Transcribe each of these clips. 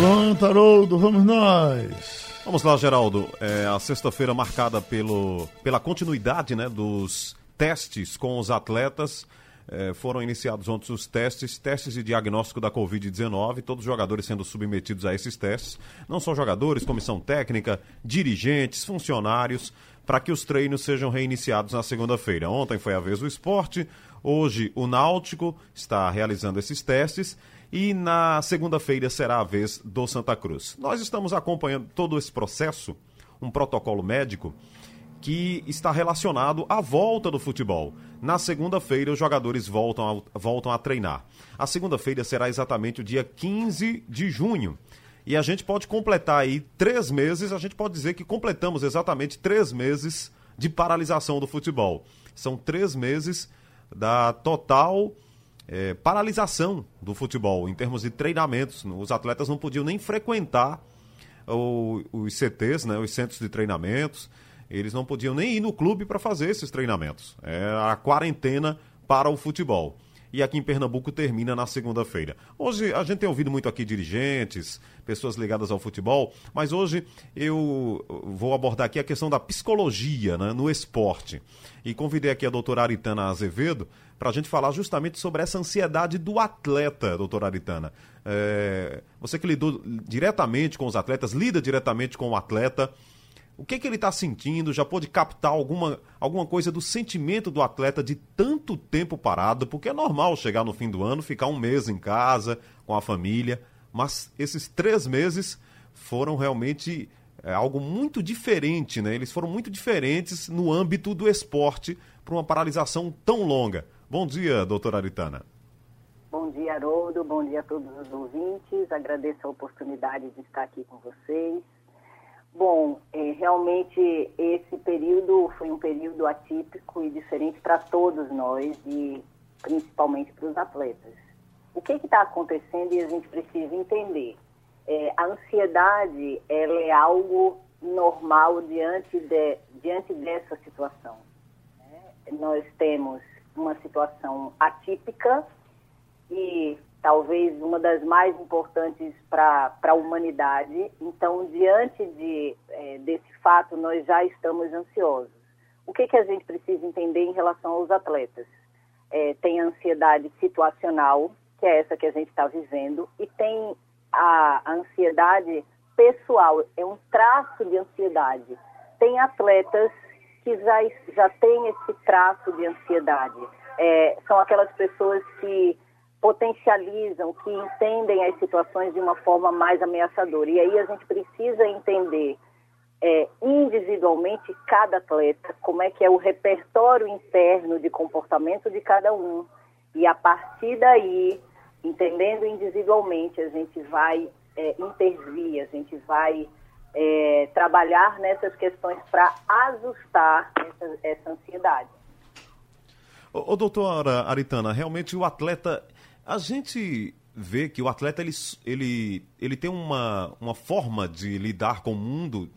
Pronto, Haroldo, vamos nós. Vamos lá, Geraldo. É a sexta-feira marcada pelo, pela continuidade né, dos testes com os atletas. É, foram iniciados ontem os testes, testes de diagnóstico da Covid-19, todos os jogadores sendo submetidos a esses testes. Não só jogadores, comissão técnica, dirigentes, funcionários, para que os treinos sejam reiniciados na segunda-feira. Ontem foi a vez do esporte, hoje o Náutico está realizando esses testes e na segunda-feira será a vez do Santa Cruz. Nós estamos acompanhando todo esse processo, um protocolo médico que está relacionado à volta do futebol. Na segunda-feira, os jogadores voltam a, voltam a treinar. A segunda-feira será exatamente o dia 15 de junho. E a gente pode completar aí três meses, a gente pode dizer que completamos exatamente três meses de paralisação do futebol. São três meses da total é, paralisação do futebol em termos de treinamentos. Os atletas não podiam nem frequentar o, os CTs, né, os centros de treinamentos. Eles não podiam nem ir no clube para fazer esses treinamentos. É a quarentena para o futebol e aqui em Pernambuco termina na segunda-feira. Hoje a gente tem ouvido muito aqui dirigentes, pessoas ligadas ao futebol, mas hoje eu vou abordar aqui a questão da psicologia né, no esporte. E convidei aqui a doutora Aritana Azevedo para a gente falar justamente sobre essa ansiedade do atleta, doutora Aritana. É, você que lidou diretamente com os atletas, lida diretamente com o atleta. O que, que ele está sentindo? Já pôde captar alguma, alguma coisa do sentimento do atleta de tanto tempo parado? Porque é normal chegar no fim do ano, ficar um mês em casa, com a família, mas esses três meses foram realmente é, algo muito diferente, né? Eles foram muito diferentes no âmbito do esporte para uma paralisação tão longa. Bom dia, doutora Aritana. Bom dia, Haroldo. Bom dia a todos os ouvintes. Agradeço a oportunidade de estar aqui com vocês. Bom, é, realmente esse período foi um período atípico e diferente para todos nós e principalmente para os atletas. O que está acontecendo e a gente precisa entender? É, a ansiedade ela é algo normal diante, de, diante dessa situação. Né? Nós temos uma situação atípica e talvez uma das mais importantes para a humanidade. Então, diante de, é, desse fato, nós já estamos ansiosos. O que, que a gente precisa entender em relação aos atletas? É, tem a ansiedade situacional, que é essa que a gente está vivendo, e tem a, ansiedade pessoal, é um traço de ansiedade. Tem atletas que já, já têm esse traço de ansiedade. É, são aquelas pessoas que potencializam, que entendem as situações de uma forma mais ameaçadora. E aí a gente precisa entender é, individualmente cada atleta, como é que é o repertório interno de comportamento de cada um. E a partir daí, entendendo individualmente, a gente vai é, intervir, a gente vai é, trabalhar nessas questões para ajustar essa, essa ansiedade. Ô, ô, doutora Aritana, realmente o atleta a gente vê que o atleta ele, ele, ele tem uma, uma forma de lidar com o mundo,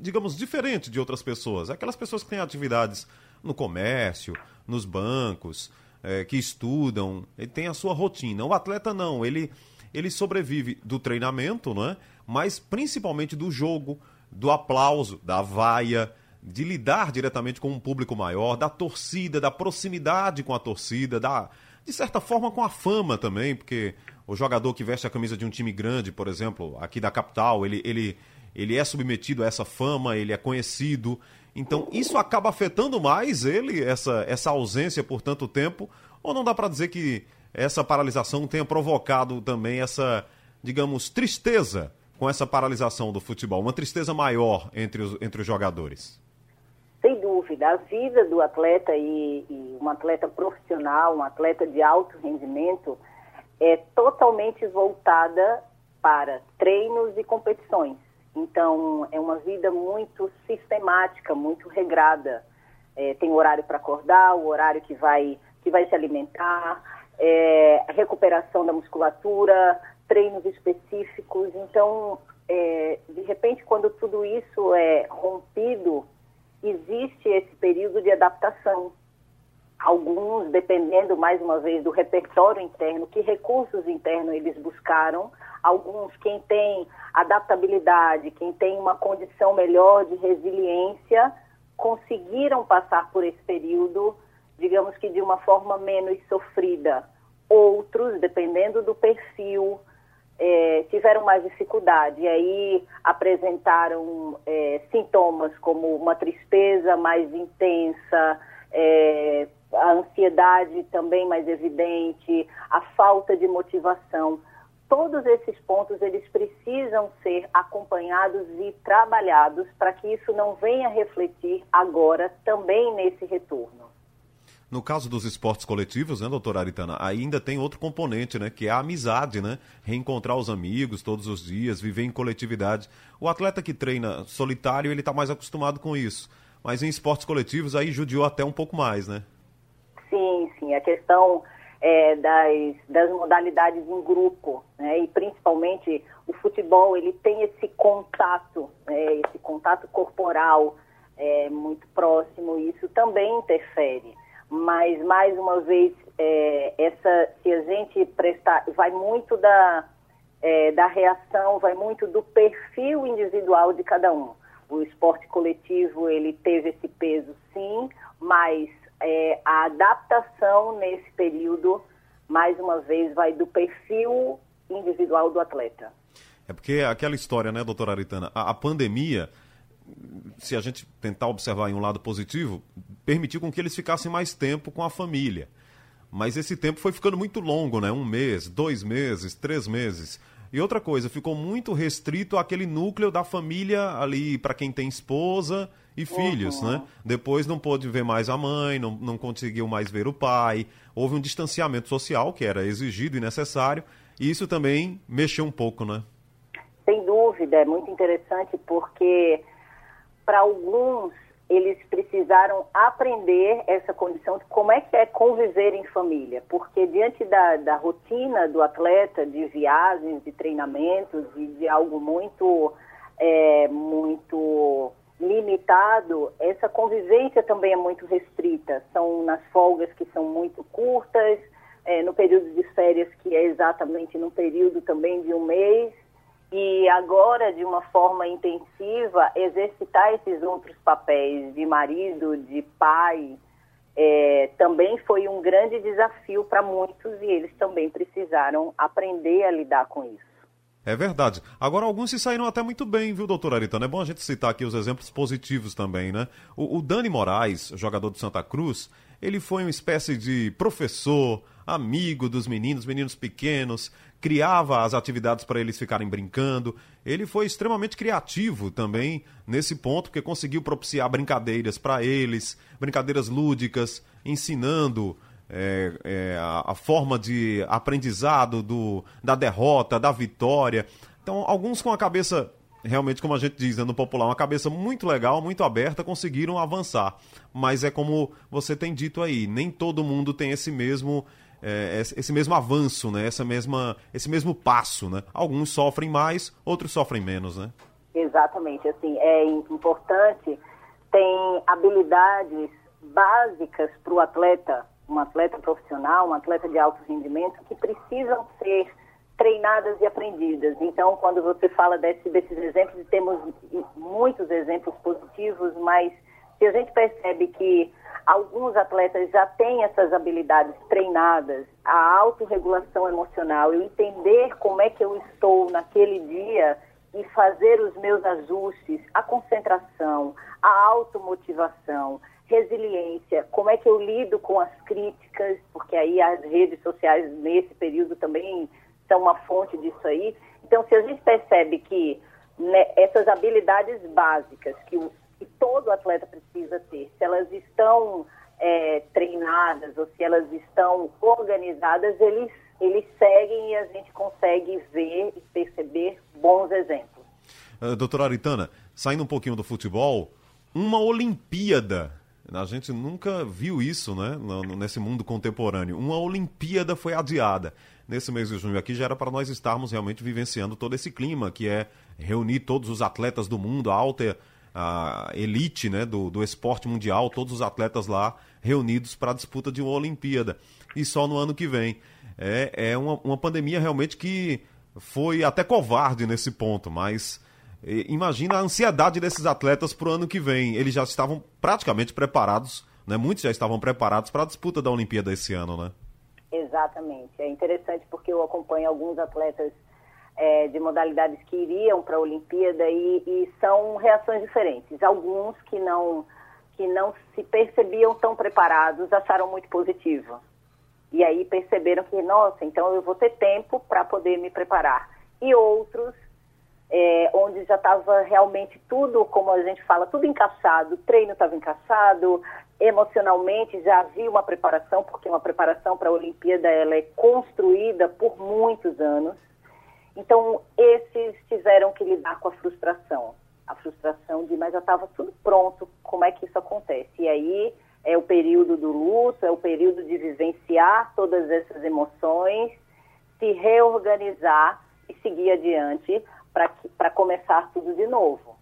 digamos, diferente de outras pessoas. Aquelas pessoas que têm atividades no comércio, nos bancos, é, que estudam, ele tem a sua rotina. O atleta não, ele, ele sobrevive do treinamento, não é? mas principalmente do jogo, do aplauso, da vaia, de lidar diretamente com um público maior, da torcida, da proximidade com a torcida, da, de certa forma com a fama também, porque o jogador que veste a camisa de um time grande, por exemplo, aqui da capital, ele, ele, ele é submetido a essa fama, ele é conhecido. Então, isso acaba afetando mais ele, essa, essa ausência por tanto tempo? Ou não dá para dizer que essa paralisação tenha provocado também essa, digamos, tristeza com essa paralisação do futebol? Uma tristeza maior entre os, entre os jogadores? Sem dúvida, a vida do atleta e, e um atleta profissional, um atleta de alto rendimento, é totalmente voltada para treinos e competições. Então, é uma vida muito sistemática, muito regrada. É, tem horário para acordar, o horário que vai, que vai se alimentar, é, recuperação da musculatura, treinos específicos. Então, é, de repente, quando tudo isso é rompido, existe esse período de adaptação. alguns, dependendo mais uma vez do repertório interno, que recursos internos eles buscaram, alguns quem tem adaptabilidade, quem tem uma condição melhor de resiliência, conseguiram passar por esse período, digamos que de uma forma menos sofrida. Outros, dependendo do perfil, é, tiveram mais dificuldade e aí apresentaram é, sintomas como uma tristeza mais intensa, é, a ansiedade também mais evidente, a falta de motivação. Todos esses pontos eles precisam ser acompanhados e trabalhados para que isso não venha refletir agora também nesse retorno. No caso dos esportes coletivos, né, doutora Aritana, ainda tem outro componente, né, que é a amizade, né? Reencontrar os amigos todos os dias, viver em coletividade. O atleta que treina solitário, ele está mais acostumado com isso. Mas em esportes coletivos, aí judiou até um pouco mais, né? Sim, sim. A questão é, das, das modalidades em grupo, né? E principalmente o futebol, ele tem esse contato, né? esse contato corporal é, muito próximo, e isso também interfere mas mais uma vez é, essa se a gente prestar vai muito da é, da reação vai muito do perfil individual de cada um. O esporte coletivo ele teve esse peso sim mas é, a adaptação nesse período mais uma vez vai do perfil individual do atleta. É porque aquela história né doutora Aritana? A, a pandemia se a gente tentar observar em um lado positivo, permitiu com que eles ficassem mais tempo com a família. Mas esse tempo foi ficando muito longo, né? Um mês, dois meses, três meses. E outra coisa, ficou muito restrito àquele núcleo da família ali, para quem tem esposa e filhos, uhum. né? Depois não pôde ver mais a mãe, não, não conseguiu mais ver o pai. Houve um distanciamento social que era exigido e necessário. E isso também mexeu um pouco, né? Sem dúvida, é muito interessante porque para alguns, eles precisaram aprender essa condição de como é que é conviver em família, porque diante da, da rotina do atleta, de viagens, de treinamentos e de algo muito, é, muito limitado, essa convivência também é muito restrita. São nas folgas que são muito curtas, é, no período de férias que é exatamente no período também de um mês, e agora, de uma forma intensiva, exercitar esses outros papéis de marido, de pai, é, também foi um grande desafio para muitos e eles também precisaram aprender a lidar com isso. É verdade. Agora, alguns se saíram até muito bem, viu, doutor Aritano? É bom a gente citar aqui os exemplos positivos também, né? O, o Dani Moraes, jogador do Santa Cruz, ele foi uma espécie de professor, amigo dos meninos, meninos pequenos, criava as atividades para eles ficarem brincando. Ele foi extremamente criativo também nesse ponto, porque conseguiu propiciar brincadeiras para eles, brincadeiras lúdicas, ensinando é, é, a, forma de aprendizado do, da derrota, da vitória. Então, alguns com a cabeça realmente, como a gente diz né, no popular, uma cabeça muito legal, muito aberta, conseguiram avançar. Mas é como você tem dito aí, nem todo mundo tem esse mesmo é, esse mesmo avanço, né? Essa mesma, esse mesmo passo, né? Alguns sofrem mais, outros sofrem menos, né? Exatamente, assim, é importante, tem habilidades básicas para o atleta, um atleta profissional, um atleta de alto rendimento, que precisam ser treinadas e aprendidas. Então, quando você fala desse, desses exemplos, temos muitos exemplos positivos, mas se a gente percebe que alguns atletas já têm essas habilidades treinadas, a autorregulação emocional, eu entender como é que eu estou naquele dia e fazer os meus ajustes, a concentração, a automotivação, resiliência, como é que eu lido com as críticas, porque aí as redes sociais nesse período também são uma fonte disso aí. Então, se a gente percebe que né, essas habilidades básicas que, o, que, todo atleta precisa ter, se elas estão é, treinadas ou se elas estão organizadas, eles, eles seguem e a gente consegue ver e perceber bons exemplos. Uh, doutora Aritana, saindo um pouquinho do futebol, uma Olimpíada a gente nunca viu isso, né, nesse mundo contemporâneo. Uma Olimpíada foi adiada nesse mês de junho aqui já era para nós estarmos realmente vivenciando todo esse clima, que é reunir todos os atletas do mundo, a alta, a elite né, do, do esporte mundial, todos os atletas lá reunidos para a disputa de uma Olimpíada. E só no ano que vem. É, é uma, uma pandemia realmente que foi até covarde nesse ponto, mas imagina a ansiedade desses atletas para o ano que vem. Eles já estavam praticamente preparados, né? muitos já estavam preparados para a disputa da Olimpíada esse ano, né? Exatamente. É interessante porque eu acompanho alguns atletas é, de modalidades que iriam para a Olimpíada e, e, são reações diferentes. Alguns que não, que não se percebiam tão preparados acharam muito positivo. E aí perceberam que, nossa, então eu vou ter tempo para poder me preparar. E outros, é, onde já estava realmente tudo, como a gente fala, tudo encaixado, o treino estava encaixado, emocionalmente já havia uma preparação, porque uma preparação para a Olimpíada ela é construída por muitos anos. Então, esses tiveram que lidar com a frustração. A frustração de, mas já estava tudo pronto, como é que isso acontece? E aí é o período do luto, é o período de vivenciar todas essas emoções, se reorganizar e seguir adiante para começar tudo de novo.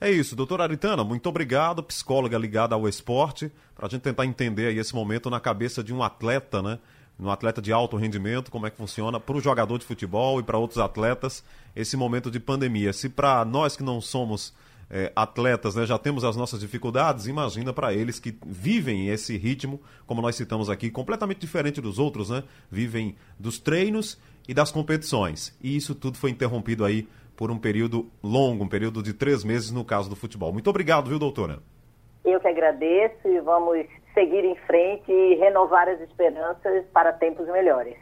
É isso, doutora Aritana, muito obrigado, psicóloga ligada ao esporte, para a gente tentar entender aí esse momento na cabeça de um atleta, né? Um atleta de alto rendimento, como é que funciona para o jogador de futebol e para outros atletas esse momento de pandemia. Se para nós que não somos é, atletas né, já temos as nossas dificuldades, imagina para eles que vivem esse ritmo, como nós citamos aqui, completamente diferente dos outros, né? Vivem dos treinos e das competições. E isso tudo foi interrompido aí por um período longo, um período de três meses no caso do futebol. Muito obrigado, viu, doutora? Eu que agradeço e vamos seguir em frente e renovar as esperanças para tempos melhores.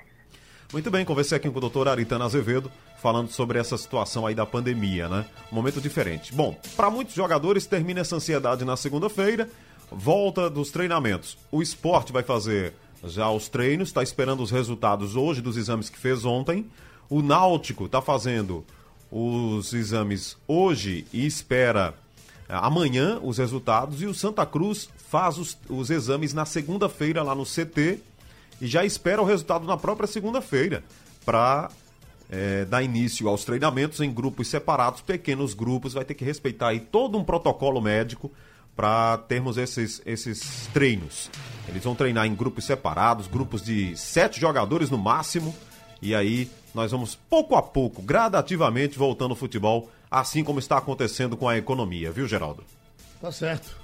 Muito bem, conversei aqui com o doutor Aritana Azevedo, falando sobre essa situação aí da pandemia, né? Um momento diferente. Bom, para muitos jogadores termina essa ansiedade na segunda-feira, volta dos treinamentos. O esporte vai fazer já os treinos, está esperando os resultados hoje dos exames que fez ontem. O Náutico está fazendo os exames hoje e espera eh, amanhã os resultados. E o Santa Cruz faz os, os exames na segunda-feira lá no CT e já espera o resultado na própria segunda-feira para é, dar início aos treinamentos em grupos separados, pequenos grupos. Vai ter que respeitar aí todo um protocolo médico para termos esses, esses treinos. Eles vão treinar em grupos separados, grupos de sete jogadores no máximo. E aí nós vamos pouco a pouco, gradativamente, voltando ao futebol, assim como está acontecendo com a economia, viu, Geraldo? Tá certo.